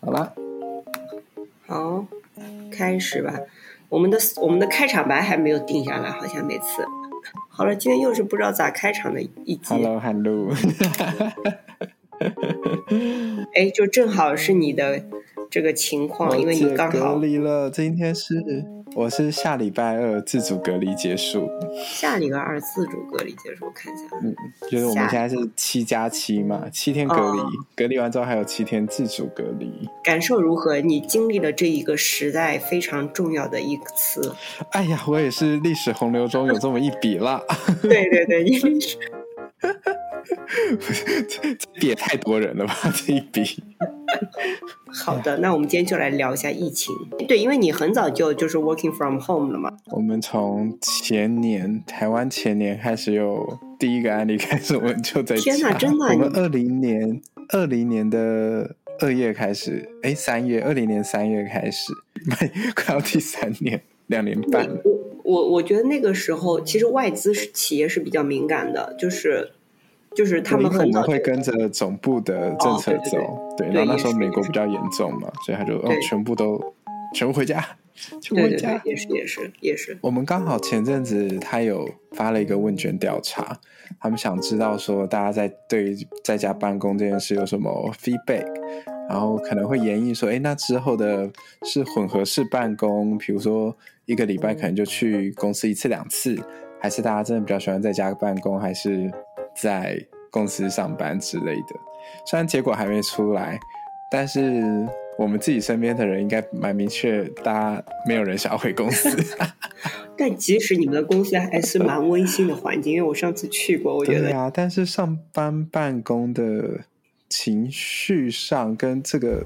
好了，好，开始吧。我们的我们的开场白还没有定下来，好像每次。好了，今天又是不知道咋开场的一集。Hello，Hello，哎，就正好是你的这个情况，因为你刚隔好离了。今天是我是下礼拜二自主隔离结束，下礼拜二自主隔离结束，我看一下。嗯，就是我们现在是七加七嘛，七天隔离，哦隔离完之后还有七天自主隔离。感受如何？你经历了这一个时代非常重要的一次。哎呀，我也是历史洪流中有这么一笔了，对对对，因为是这 笔也太多人了吧？这一笔，好的，那我们今天就来聊一下疫情。对，因为你很早就就是 working from home 了嘛。我们从前年台湾前年开始有第一个案例开始，我们就在天哪真的啊我们二零年二零年的二月开始，哎，三月二零年三月开始，快要第三年，两年半了。我我我觉得那个时候，其实外资是企业是比较敏感的，就是就是他们因为我们很早就会跟着总部的政策哦对对对走，对，然后那时候美国比较严重嘛，所以他就哦全部都全部回家，回家对，。也是也是也是。我们刚好前阵子他有发了一个问卷调查，他们想知道说大家在对于在家办公这件事有什么 feedback，然后可能会研议说，哎，那之后的是混合式办公，比如说一个礼拜可能就去公司一次两次，还是大家真的比较喜欢在家办公，还是在公司上班之类的。虽然结果还没出来，但是我们自己身边的人应该蛮明确，大家没有人想要回公司。但即使你们的公司还是蛮温馨的环境，因为我上次去过，我觉得对啊，但是上班办公的情绪上跟这个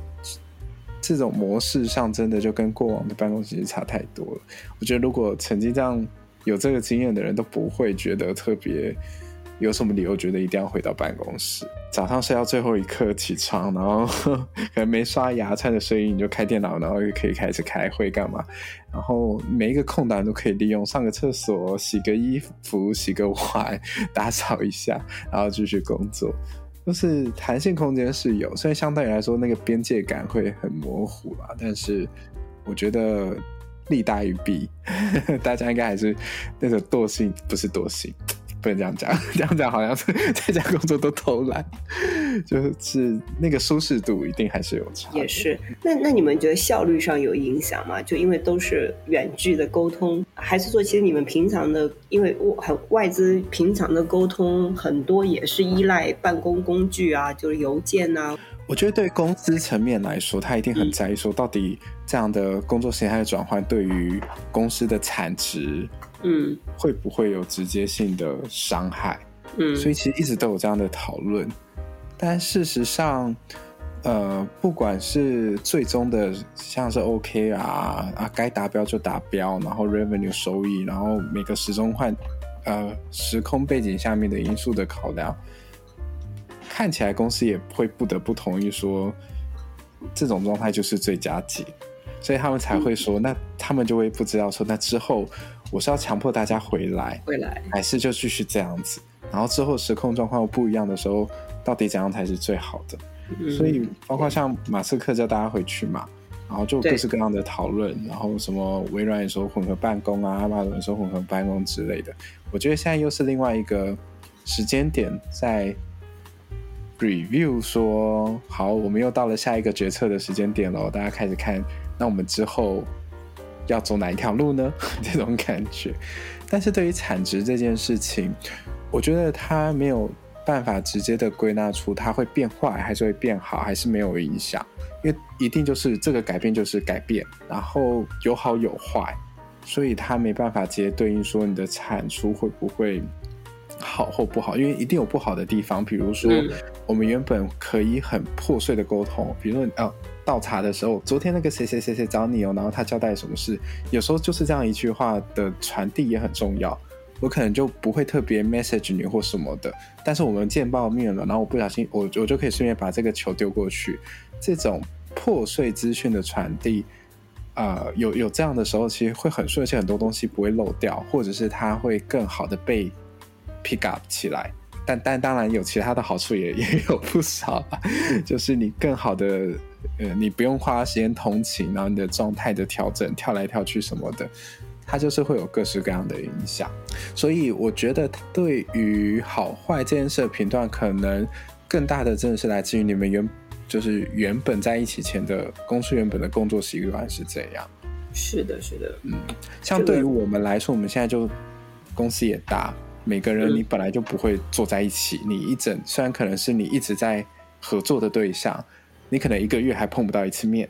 这种模式上，真的就跟过往的办公其实差太多了。我觉得如果曾经这样有这个经验的人都不会觉得特别有什么理由觉得一定要回到办公室。早上睡到最后一刻起床，然后 可能没刷牙，穿着睡衣你就开电脑，然后又可以开始开会干嘛？然后每一个空档都可以利用，上个厕所、洗个衣服、洗个碗、打扫一下，然后继续工作。就是弹性空间是有，所以相对来说那个边界感会很模糊啦。但是我觉得利大于弊，大家应该还是那种惰性，不是惰性，不能这样讲，这样讲好像是在家工作都偷懒，就是那个舒适度一定还是有差。也是。那那你们觉得效率上有影响吗？就因为都是远距的沟通，还是说其实你们平常的，因为很外资平常的沟通很多也是依赖办公工具啊，就是邮件啊。我觉得对公司层面来说，他一定很在意说，到底这样的工作形态的转换对于公司的产值嗯会不会有直接性的伤害？嗯，所以其实一直都有这样的讨论。但事实上，呃，不管是最终的像是 OK 啊啊，该达标就达标，然后 revenue 收益，然后每个时钟换呃时空背景下面的因素的考量，看起来公司也会不得不同意说，这种状态就是最佳解，所以他们才会说，那他们就会不知道说，那之后我是要强迫大家回来，回来。还是就继续这样子，然后之后时空状况又不一样的时候，到底怎样才是最好的？嗯所以包括像马斯克叫大家回去嘛，然后就各式各样的讨论，然后什么微软也说混合办公啊，阿马总也说混合办公之类的。我觉得现在又是另外一个时间点在 review 说，好，我们又到了下一个决策的时间点了，大家开始看，那我们之后要走哪一条路呢？这种感觉。但是对于产值这件事情，我觉得它没有办法直接的归纳出它会变坏还是会变好，还是没有影响，因为一定就是这个改变就是改变，然后有好有坏，所以它没办法直接对应说你的产出会不会好或不好，因为一定有不好的地方，比如说嗯我们原本可以很破碎的沟通，比如说哦。倒茶的时候，昨天那个谁谁谁谁找你哦，然后他交代什么事，有时候就是这样一句话的传递也很重要。我可能就不会特别 message 你或什么的，但是我们见报面了，然后我不小心，我我就可以顺便把这个球丢过去。这种破碎资讯的传递，呃，有有这样的时候，其实会很顺，而且很多东西不会漏掉，或者是它会更好的被 pick up 起来。但但当然有其他的好处也 也有不少啦，就是你更好的呃，你不用花时间通勤，然后你的状态的调整，跳来跳去什么的，它就是会有各式各样的影响。所以我觉得对于好坏这件事的评断，可能更大的真的是来自于你们原就是原本在一起前的公司原本的工作习惯是这样。是的，是的，嗯，像对于我们来说，我们现在就公司也大，每个人你本来就不会坐在一起，你一整虽然可能是你一直在合作的对象，你可能一个月还碰不到一次面。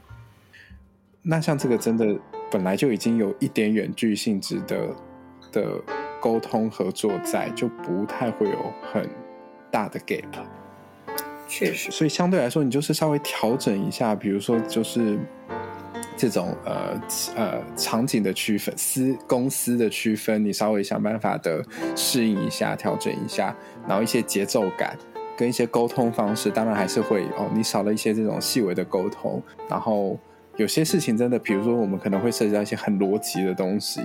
那像这个真的本来就已经有一点远距性质的的沟通合作在，就不太会有很大的 gap。确实，所以相对来说，你就是稍微调整一下，比如说就是。这种呃呃场景的区分，私公司的区分，你稍微想办法的适应一下，调整一下，然后一些节奏感跟一些沟通方式，当然还是会哦，你少了一些这种细微的沟通，然后有些事情真的，比如说我们可能会涉及到一些很逻辑的东西，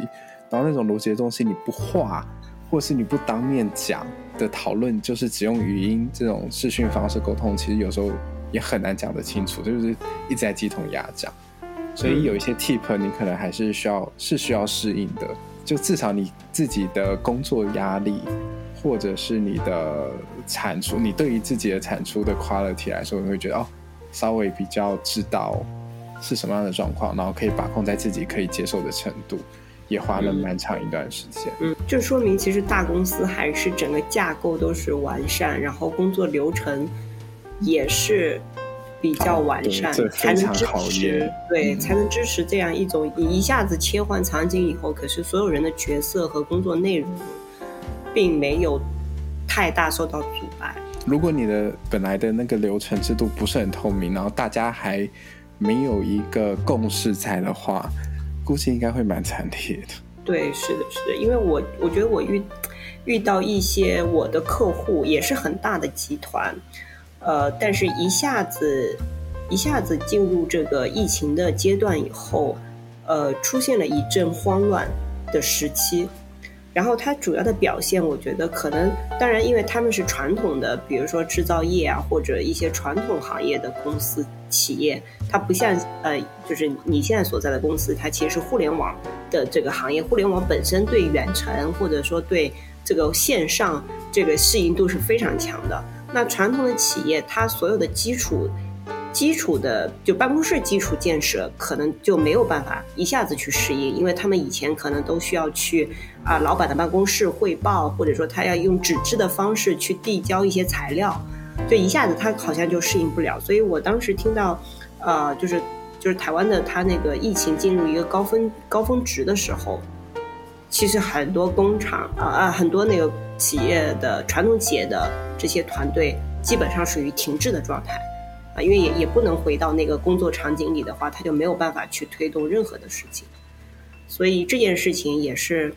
然后那种逻辑的东西你不画，或是你不当面讲的讨论，就是只用语音这种视讯方式沟通，其实有时候也很难讲得清楚，就是一直在鸡同鸭讲。所以有一些 tip 你可能还是需要是需要适应的，就至少你自己的工作压力，或者是你的产出，你对于自己的产出的 quality 来说，你会觉得哦，稍微比较知道是什么样的状况，然后可以把控在自己可以接受的程度，也花了蛮长一段时间。嗯，就说明其实大公司还是整个架构都是完善，然后工作流程也是。比较完善，才能支持对，才能支持这样一种你一下子切换场景以后，可是所有人的角色和工作内容，并没有太大受到阻碍。如果你的本来的那个流程制度不是很透明，然后大家还没有一个共识在的话，估计应该会蛮惨烈的。对，是的，是的，因为我我觉得我遇遇到一些我的客户也是很大的集团。呃，但是一下子，一下子进入这个疫情的阶段以后，呃，出现了一阵慌乱的时期。然后它主要的表现，我觉得可能，当然，因为他们是传统的，比如说制造业啊，或者一些传统行业的公司企业，它不像呃，就是你现在所在的公司，它其实是互联网的这个行业，互联网本身对远程或者说对这个线上这个适应度是非常强的。那传统的企业，它所有的基础、基础的就办公室基础建设，可能就没有办法一下子去适应，因为他们以前可能都需要去啊老板的办公室汇报，或者说他要用纸质的方式去递交一些材料，就一下子他好像就适应不了。所以我当时听到，呃，就是就是台湾的他那个疫情进入一个高峰高峰值的时候。其实很多工厂啊啊，很多那个企业的传统企业的这些团队，基本上属于停滞的状态，啊，因为也也不能回到那个工作场景里的话，他就没有办法去推动任何的事情。所以这件事情也是，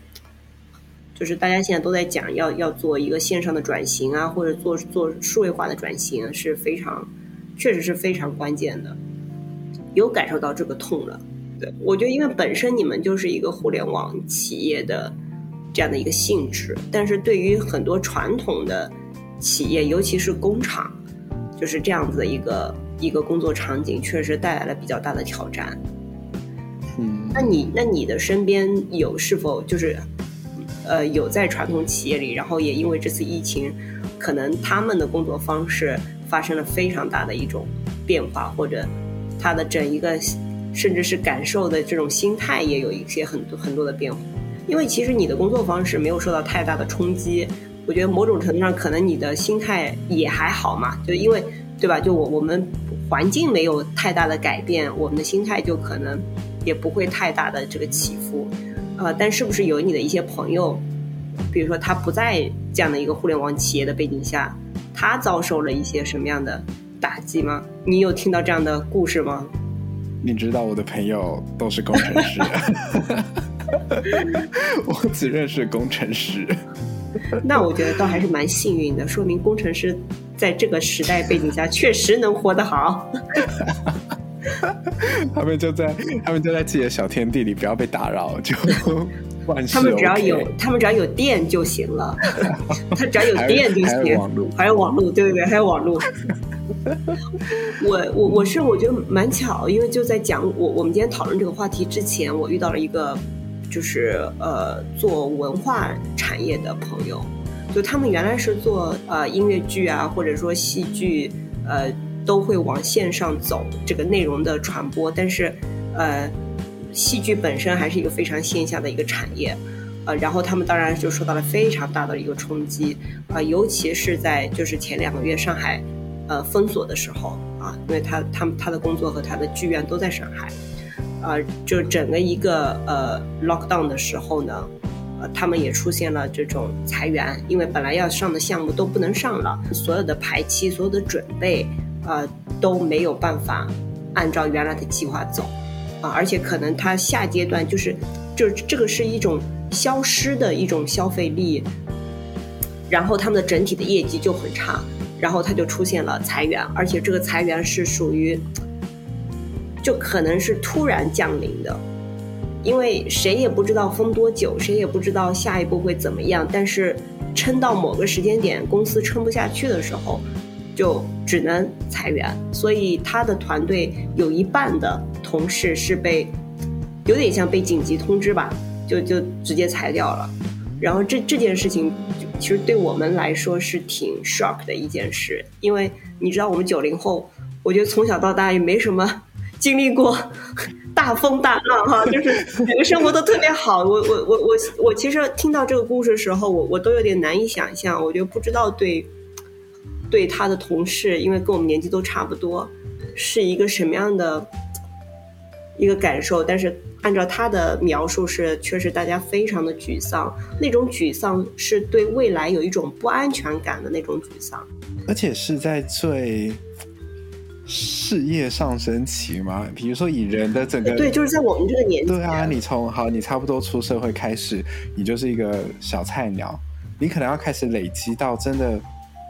就是大家现在都在讲要要做一个线上的转型啊，或者做做数位化的转型是非常，确实是非常关键的，有感受到这个痛了。对，我觉得因为本身你们就是一个互联网企业的这样的一个性质，但是对于很多传统的企业，尤其是工厂，就是这样子的一个一个工作场景，确实带来了比较大的挑战。嗯，那你那你的身边有是否就是呃有在传统企业里，然后也因为这次疫情，可能他们的工作方式发生了非常大的一种变化，或者他的整一个。甚至是感受的这种心态也有一些很多很多的变化，因为其实你的工作方式没有受到太大的冲击，我觉得某种程度上可能你的心态也还好嘛，就因为对吧？就我我们环境没有太大的改变，我们的心态就可能也不会太大的这个起伏，呃，但是不是有你的一些朋友，比如说他不在这样的一个互联网企业的背景下，他遭受了一些什么样的打击吗？你有听到这样的故事吗？你知道我的朋友都是工程师，我只认识工程师。那我觉得倒还是蛮幸运的，说明工程师在这个时代背景下确实能活得好。他们就在他们就在自己的小天地里，不要被打扰，就他们只要有他们只要有电就行了，他只要有电就行，还有网络，对对对，还有网络。我我我是我觉得蛮巧，因为就在讲我我们今天讨论这个话题之前，我遇到了一个就是呃做文化产业的朋友，就他们原来是做呃音乐剧啊，或者说戏剧，呃都会往线上走这个内容的传播，但是呃戏剧本身还是一个非常线下的一个产业。呃，然后他们当然就受到了非常大的一个冲击，啊、尤其是在就是前两个月上海，呃封锁的时候啊，因为他他们他的工作和他的剧院都在上海，啊、就整个一个呃 lockdown 的时候呢，呃，他们也出现了这种裁员，因为本来要上的项目都不能上了，所有的排期、所有的准备，呃，都没有办法按照原来的计划走，啊，而且可能他下阶段就是，就是这个是一种消失的一种消费力，然后他们的整体的业绩就很差，然后他就出现了裁员，而且这个裁员是属于，就可能是突然降临的，因为谁也不知道封多久，谁也不知道下一步会怎么样，但是撑到某个时间点，公司撑不下去的时候，就只能裁员。所以他的团队有一半的同事是被，有点像被紧急通知吧，就就直接裁掉了。然后这这件事情，其实对我们来说是挺 shock 的一件事，因为你知道我们九零后，我觉得从小到大也没什么经历过 大风大浪哈，就是整个生活都特别好。我我我我我其实听到这个故事的时候，我我都有点难以想象，我就不知道对对他的同事，因为跟我们年纪都差不多，是一个什么样的一个感受。但是按照他的描述是，确实大家非常的沮丧，那种沮丧是对未来有一种不安全感的那种沮丧。而且是在最事业上升期嘛，比如说以人的整个对，就是在我们这个年纪，对啊，你从好，你差不多出社会开始，你就是一个小菜鸟，你可能要开始累积到真的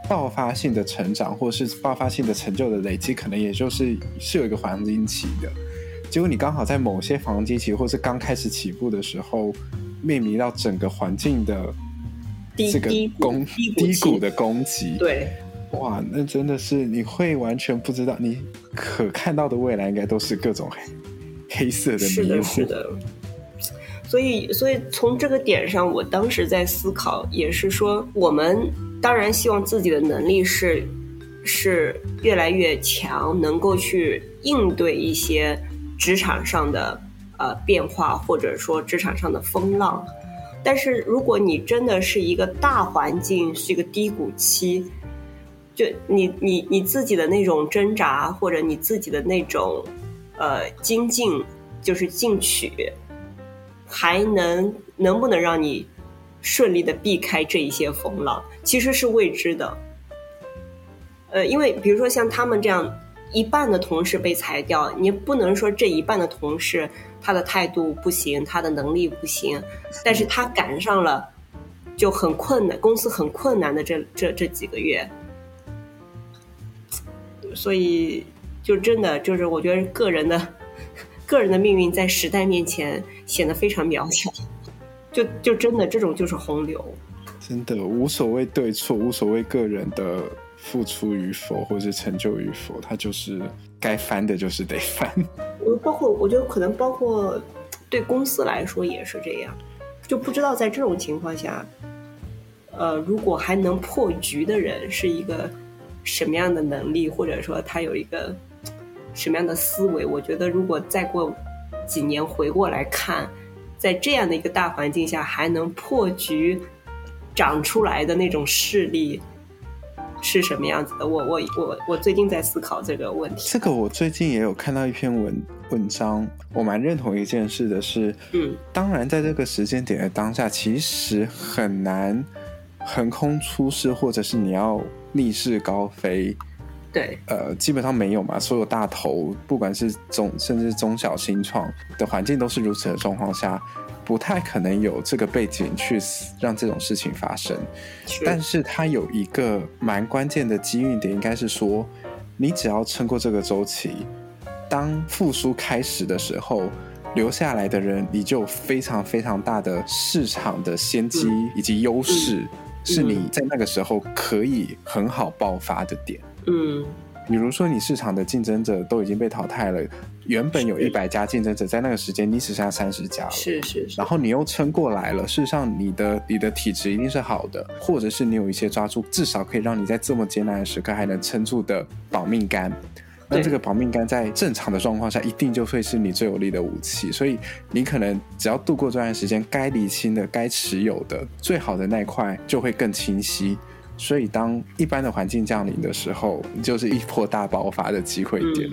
爆发性的成长，或是爆发性的成就的累积，可能也就是是有一个黄金期的。结果你刚好在某些黄金期，或是刚开始起步的时候，面临到整个环境的低这个低谷攻低谷低谷的攻击，对。哇，那真的是你会完全不知道，你可看到的未来应该都是各种黑黑色的迷是的，是。的。所以，所以从这个点上，我当时在思考，也是说，我们当然希望自己的能力是是越来越强，能够去应对一些职场上的呃变化，或者说职场上的风浪。但是，如果你真的是一个大环境是一个低谷期，就你你你自己的那种挣扎，或者你自己的那种呃精进，就是进取，还能能不能让你顺利的避开这一些风浪，其实是未知的。呃，因为比如说像他们这样一半的同事被裁掉，你不能说这一半的同事他的态度不行，他的能力不行，但是他赶上了就很困难，公司很困难的这这这几个月，所以就真的就是我觉得个人的个人的命运在时代面前显得非常渺小，就就真的这种就是洪流。真的无所谓对错，无所谓个人的付出与否，或是成就与否，他就是该翻的，就是得翻。我包括我觉得可能包括对公司来说也是这样，就不知道在这种情况下，呃，如果还能破局的人是一个什么样的能力，或者说他有一个什么样的思维？我觉得如果再过几年回过来看，在这样的一个大环境下还能破局长出来的那种势力。是什么样子的？我我我我最近在思考这个问题。这个我最近也有看到一篇文文章，我蛮认同一件事的是，嗯，当然在这个时间点的当下，其实很难横空出世，或者是你要逆势高飞，对，呃，基本上没有嘛。所有大头，不管是中甚至中小新创的环境都是如此的状况下，不太可能有这个背景去让这种事情发生。是但是它有一个蛮关键的机遇点，应该是说，你只要撑过这个周期，当复苏开始的时候，留下来的人，你就有非常非常大的市场的先机以及优势，是你在那个时候可以很好爆发的点。嗯比如说，你市场的竞争者都已经被淘汰了，原本有一百家竞争者，在那个时间你只剩下三十家了。是是是然，后你又撑过来了，事实上你的你的体质一定是好的，或者是你有一些抓住至少可以让你在这么艰难的时刻还能撑住的保命杆。那这个保命杆在正常的状况下，一定就会是你最有力的武器。所以你可能只要度过这段时间，该理清的、该持有的、最好的那一块就会更清晰。所以当一般的环境降临的时候，就是一波大爆发的机会点。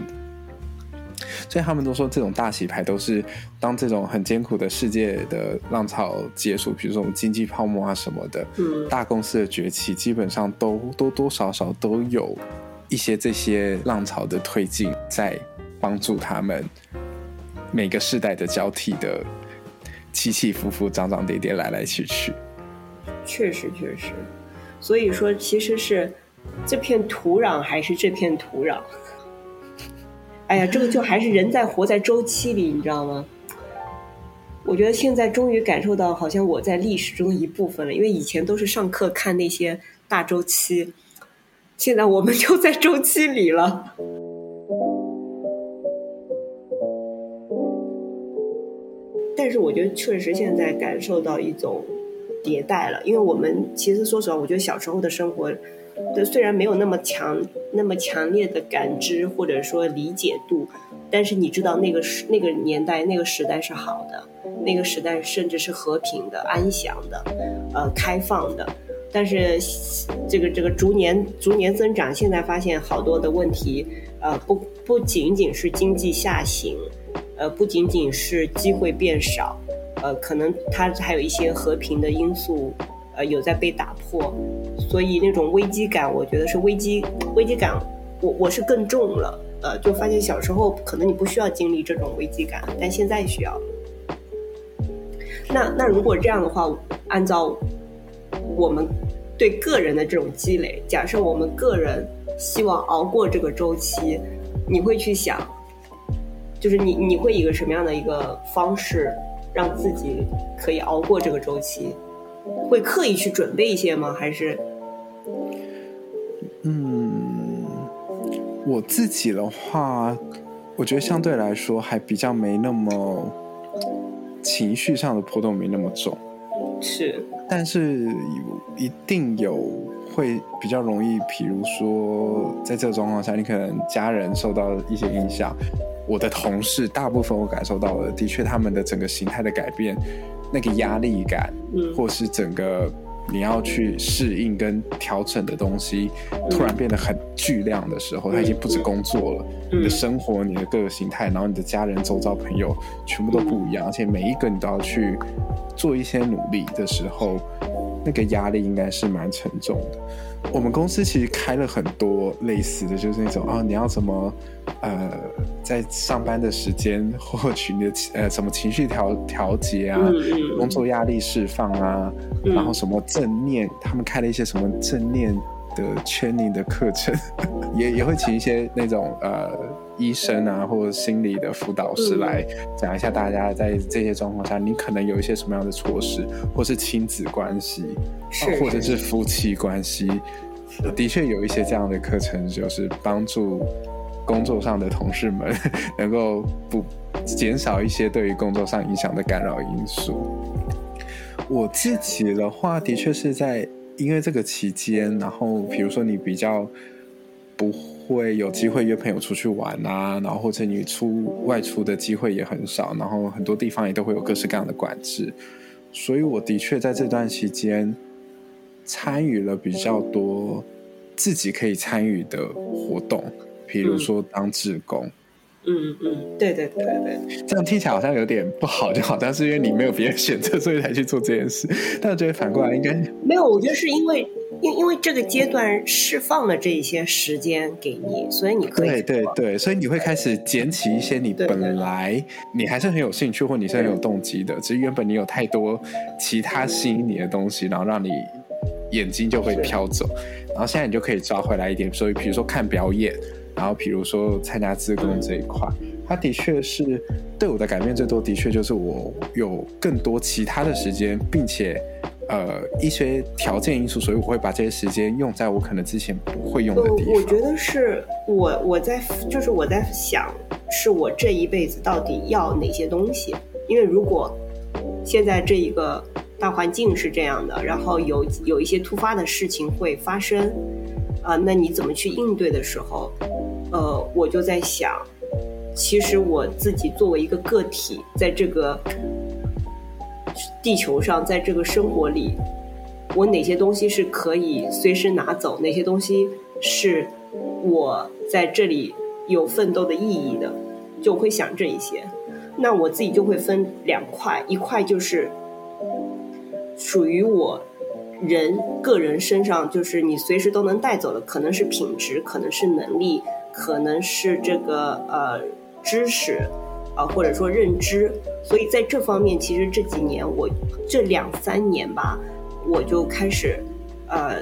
所以他们都说，这种大洗牌都是当这种很艰苦的世界的浪潮结束，比如说我们经济泡沫啊什么的，嗯大公司的崛起，基本上都多多少少都有一些这些浪潮的推进，在帮助他们每个世代的交替的起起伏伏、涨涨跌跌、来来去去。确实确实，所以说其实是这片土壤还是这片土壤。哎呀，这个就还是人在活在周期里，你知道吗？我觉得现在终于感受到，好像我在历史中一部分了。因为以前都是上课看那些大周期，现在我们就在周期里了。但是我觉得确实现在感受到一种迭代了，因为我们其实说实话，我觉得小时候的生活，的虽然没有那么强、那么强烈的感知或者说理解度，但是你知道那个时那个年代那个时代是好的，那个时代甚至是和平的、安详的、呃开放的。但是这个这个逐年逐年增长，现在发现好多的问题，呃，不不仅仅是经济下行，呃，不仅仅是机会变少，呃，可能它还有一些和平的因素，呃，有在被打破，所以那种危机感，我觉得是危机危机感，我我是更重了，呃，就发现小时候可能你不需要经历这种危机感，但现在需要。那那如果这样的话，按照我们对个人的这种积累，假设我们个人希望熬过这个周期，你会去想，就是你你会以一个什么样的一个方式让自己可以熬过这个周期？会刻意去准备一些吗？还是嗯，我自己的话，我觉得相对来说还比较没那么情绪上的波动没那么重，是但是有一定有会比较容易，比如说在这个状况下，你可能家人受到一些影响。我的同事大部分我感受到了，的确他们的整个形态的改变，那个压力感，嗯或是整个你要去适应跟调整的东西，突然变得很巨量的时候，它已经不止工作了，嗯。你的生活、你的各个形态，然后你的家人、周遭朋友，全部都不一样，而且每一个你都要去做一些努力的时候，那个压力应该是蛮沉重的。我们公司其实开了很多类似的，就是那种啊，你要怎么呃，在上班的时间获取你的呃什么情绪调调节啊，工作压力释放啊，嗯然后什么正念，他们开了一些什么正念的 training 的课程，也也会请一些那种呃医生啊或者心理的辅导师来讲一下，大家在这些状况下，你可能有一些什么样的措施，或是亲子关系，或者是夫妻关系，的确有一些这样的课程，就是帮助工作上的同事们能够不减少一些对于工作上影响的干扰因素。我自己的话，的确是在因为这个期间，然后比如说你比较不会有机会约朋友出去玩啊，然后或者你出外出的机会也很少，然后很多地方也都会有各式各样的管制，所以我的确在这段期间参与了比较多自己可以参与的活动，比如说当志工。嗯嗯嗯，对对对对，这样听起来好像有点不好，就好像是因为你没有别的选择，所以才去做这件事。但我觉得反过来应该没有，我觉得是因为因因为这个阶段释放了这一些时间给你，所以你可以对对对，所以你会开始捡起一些你对对本来你还是很有兴趣或你是很有动机的，只是原本你有太多其他吸引你的东西，然后让你眼睛就会飘走，然后现在你就可以抓回来一点，所以比如说看表演，然后比如说参加自工这一块，它的确是对我的改变最多，的确就是我有更多其他的时间，并且呃一些条件因素，所以我会把这些时间用在我可能之前不会用的地方。我觉得是我我在就是我在想，是我这一辈子到底要哪些东西？因为如果现在这一个大环境是这样的，然后有有一些突发的事情会发生，啊，那你怎么去应对的时候？呃，我就在想，其实我自己作为一个个体，在这个地球上，在这个生活里，我哪些东西是可以随时拿走，哪些东西是我在这里有奋斗的意义的，就会想这一些。那我自己就会分两块，一块就是属于我人个人身上，就是你随时都能带走的，可能是品质，可能是能力。可能是这个呃知识啊，或者说认知，所以在这方面，其实这几年我这两三年吧，我就开始呃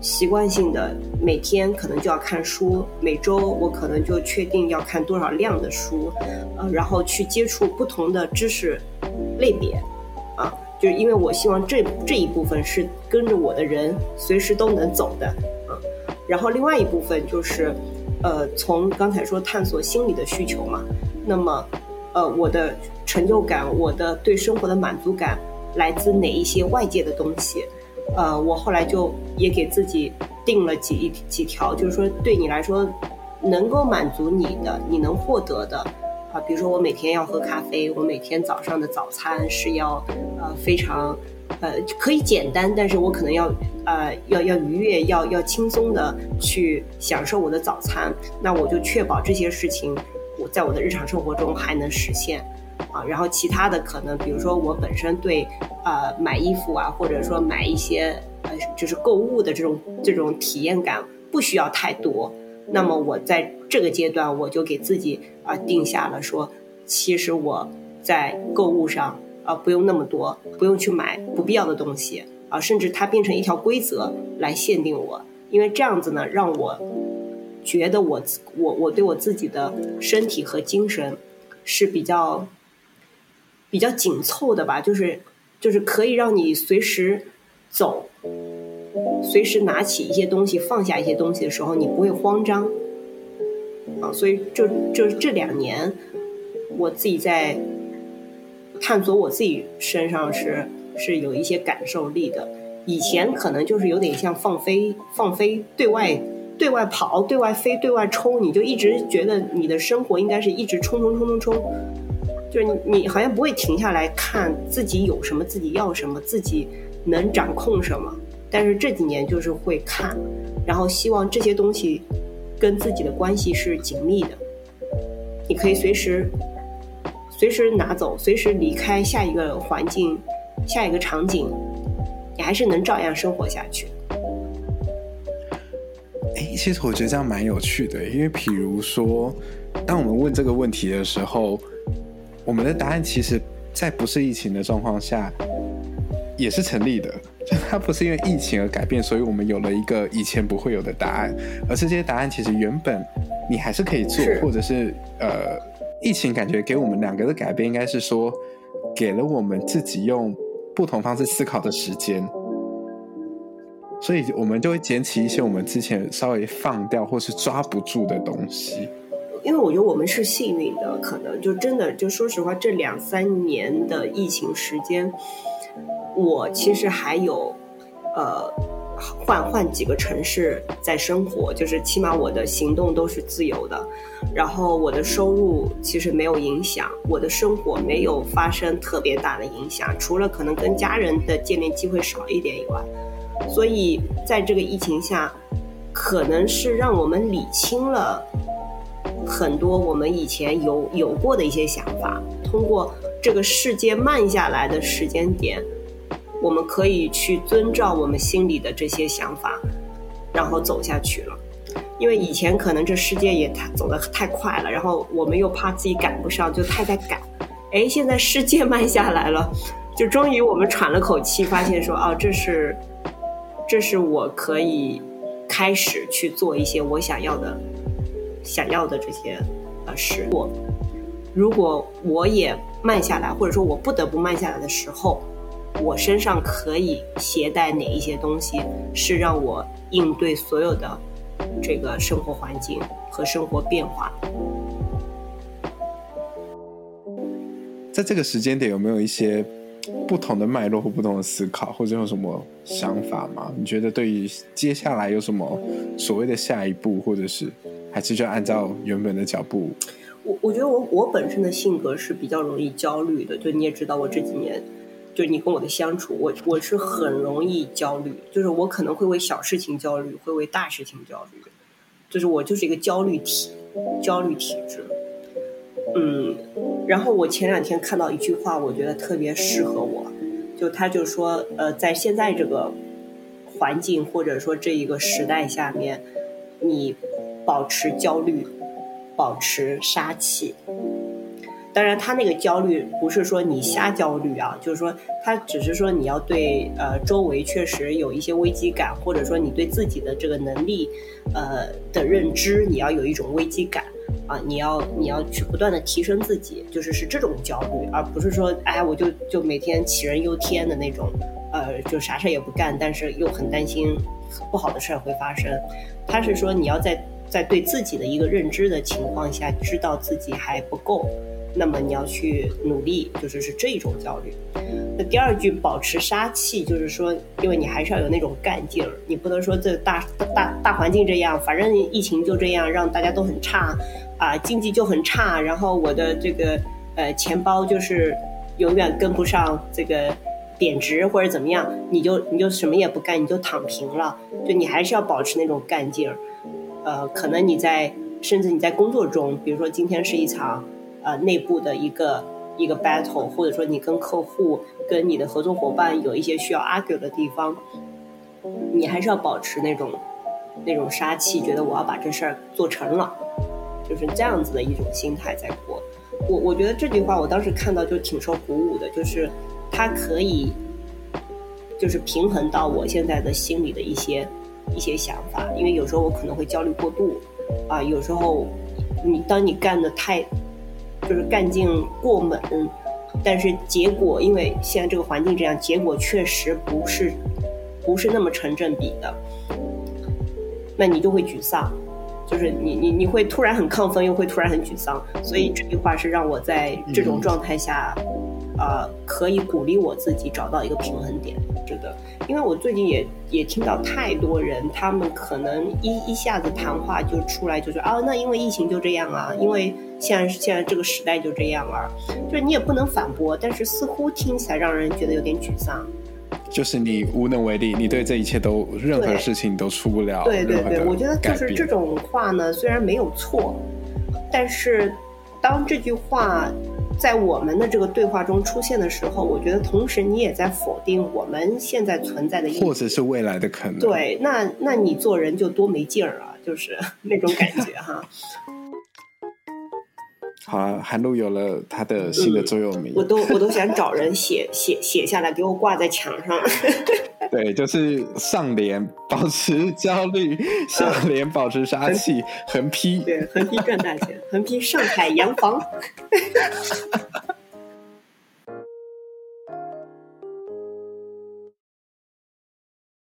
习惯性的每天可能就要看书，每周我可能就确定要看多少量的书，呃，然后去接触不同的知识类别啊，就是因为我希望这这一部分是跟着我的人随时都能走的啊，然后另外一部分就是。呃，从刚才说探索心理的需求嘛，那么，呃，我的成就感，我的对生活的满足感来自哪一些外界的东西？呃，我后来就也给自己定了几几条，就是说对你来说能够满足你的，你能获得的啊，比如说我每天要喝咖啡，我每天早上的早餐是要呃非常。呃，可以简单，但是我可能要，呃，要要愉悦，要要轻松的去享受我的早餐。那我就确保这些事情，我在我的日常生活中还能实现，啊，然后其他的可能，比如说我本身对，呃，买衣服啊，或者说买一些，呃，就是购物的这种这种体验感不需要太多。那么我在这个阶段，我就给自己啊定下了说，其实我在购物上。啊，不用那么多，不用去买不必要的东西啊，甚至它变成一条规则来限定我，因为这样子呢，让我觉得我我我对我自己的身体和精神是比较比较紧凑的吧，就是就是可以让你随时走，随时拿起一些东西，放下一些东西的时候，你不会慌张啊，所以就就这两年，我自己在。探索我自己身上是是有一些感受力的，以前可能就是有点像放飞放飞对外对外跑对外飞对外冲，你就一直觉得你的生活应该是一直冲冲冲冲冲，就是你你好像不会停下来看自己有什么自己要什么自己能掌控什么，但是这几年就是会看，然后希望这些东西跟自己的关系是紧密的，你可以随时。随时拿走，随时离开下一个环境，下一个场景，你还是能照样生活下去。哎，其实我觉得这样蛮有趣的，因为比如说，当我们问这个问题的时候，我们的答案其实，在不是疫情的状况下，也是成立的。就它不是因为疫情而改变，所以我们有了一个以前不会有的答案，而是这些答案其实原本你还是可以做，或者是呃。疫情感觉给我们两个的改变，应该是说，给了我们自己用不同方式思考的时间，所以我们就会捡起一些我们之前稍微放掉或是抓不住的东西。因为我觉得我们是幸运的，可能就真的就说实话，这两三年的疫情时间，我其实还有呃。换换几个城市在生活，就是起码我的行动都是自由的，然后我的收入其实没有影响，我的生活没有发生特别大的影响，除了可能跟家人的见面机会少一点以外，所以在这个疫情下，可能是让我们理清了很多我们以前有有过的一些想法，通过这个世界慢下来的时间点。我们可以去遵照我们心里的这些想法，然后走下去了。因为以前可能这世界也太走得太快了，然后我们又怕自己赶不上，就太在赶。哎，现在世界慢下来了，就终于我们喘了口气，发现说，哦，这是，这是我可以开始去做一些我想要的、想要的这些呃事。我如果我也慢下来，或者说我不得不慢下来的时候，我身上可以携带哪一些东西，是让我应对所有的这个生活环境和生活变化。在这个时间点，有没有一些不同的脉络或不同的思考，或者有什么想法吗？你觉得对于接下来有什么所谓的下一步，或者是还是就按照原本的脚步？我我觉得我我本身的性格是比较容易焦虑的，就你也知道，我这几年就你跟我的相处，我我是很容易焦虑，就是我可能会为小事情焦虑，会为大事情焦虑，就是我就是一个焦虑体，焦虑体质。嗯，然后我前两天看到一句话，我觉得特别适合我，就他就说，呃，在现在这个环境或者说这一个时代下面，你保持焦虑。保持杀气，当然，他那个焦虑不是说你瞎焦虑啊，就是说他只是说你要对呃周围确实有一些危机感，或者说你对自己的这个能力呃的认知，你要有一种危机感啊，你要你要去不断的提升自己，就是是这种焦虑，而不是说哎我就就每天杞人忧天的那种，呃就啥事也不干，但是又很担心不好的事儿会发生，他是说你要在。在对自己的一个认知的情况下，知道自己还不够，那么你要去努力，就是是这一种焦虑。那第二句保持杀气，就是说，因为你还是要有那种干劲儿，你不能说这大大大环境这样，反正疫情就这样，让大家都很差，啊，经济就很差，然后我的这个呃钱包就是永远跟不上这个贬值或者怎么样，你就你就什么也不干，你就躺平了，就你还是要保持那种干劲儿。呃，可能你在，甚至你在工作中，比如说今天是一场，呃，内部的一个一个 battle，或者说你跟客户、跟你的合作伙伴有一些需要 argue 的地方，你还是要保持那种那种杀气，觉得我要把这事儿做成了，就是这样子的一种心态在过。我我觉得这句话我当时看到就挺受鼓舞的，就是它可以，就是平衡到我现在的心里的一些。一些想法，因为有时候我可能会焦虑过度，啊，有时候你当你干的太，就是干劲过猛，但是结果因为现在这个环境这样，结果确实不是不是那么成正比的，那你就会沮丧，就是你你你会突然很亢奋，又会突然很沮丧，所以这句话是让我在这种状态下。呃，可以鼓励我自己找到一个平衡点，是的，因为我最近也也听到太多人，他们可能一一下子谈话就出来就说啊，那因为疫情就这样啊，因为现在现在这个时代就这样啊，就是你也不能反驳，但是似乎听起来让人觉得有点沮丧，就是你无能为力，你对这一切都任何事情都出不了，对对对，我觉得就是这种话呢，虽然没有错，但是当这句话。在我们的这个对话中出现的时候，我觉得同时你也在否定我们现在存在的，或者是未来的可能。对，那那你做人就多没劲儿啊，就是 那种感觉哈。好了，韩露有了他的新的座右铭，我都我都想找人写 写写下来，给我挂在墙上。对，就是上联保持焦虑，下联保持杀气，横批对，横批赚大钱，横批上海洋房。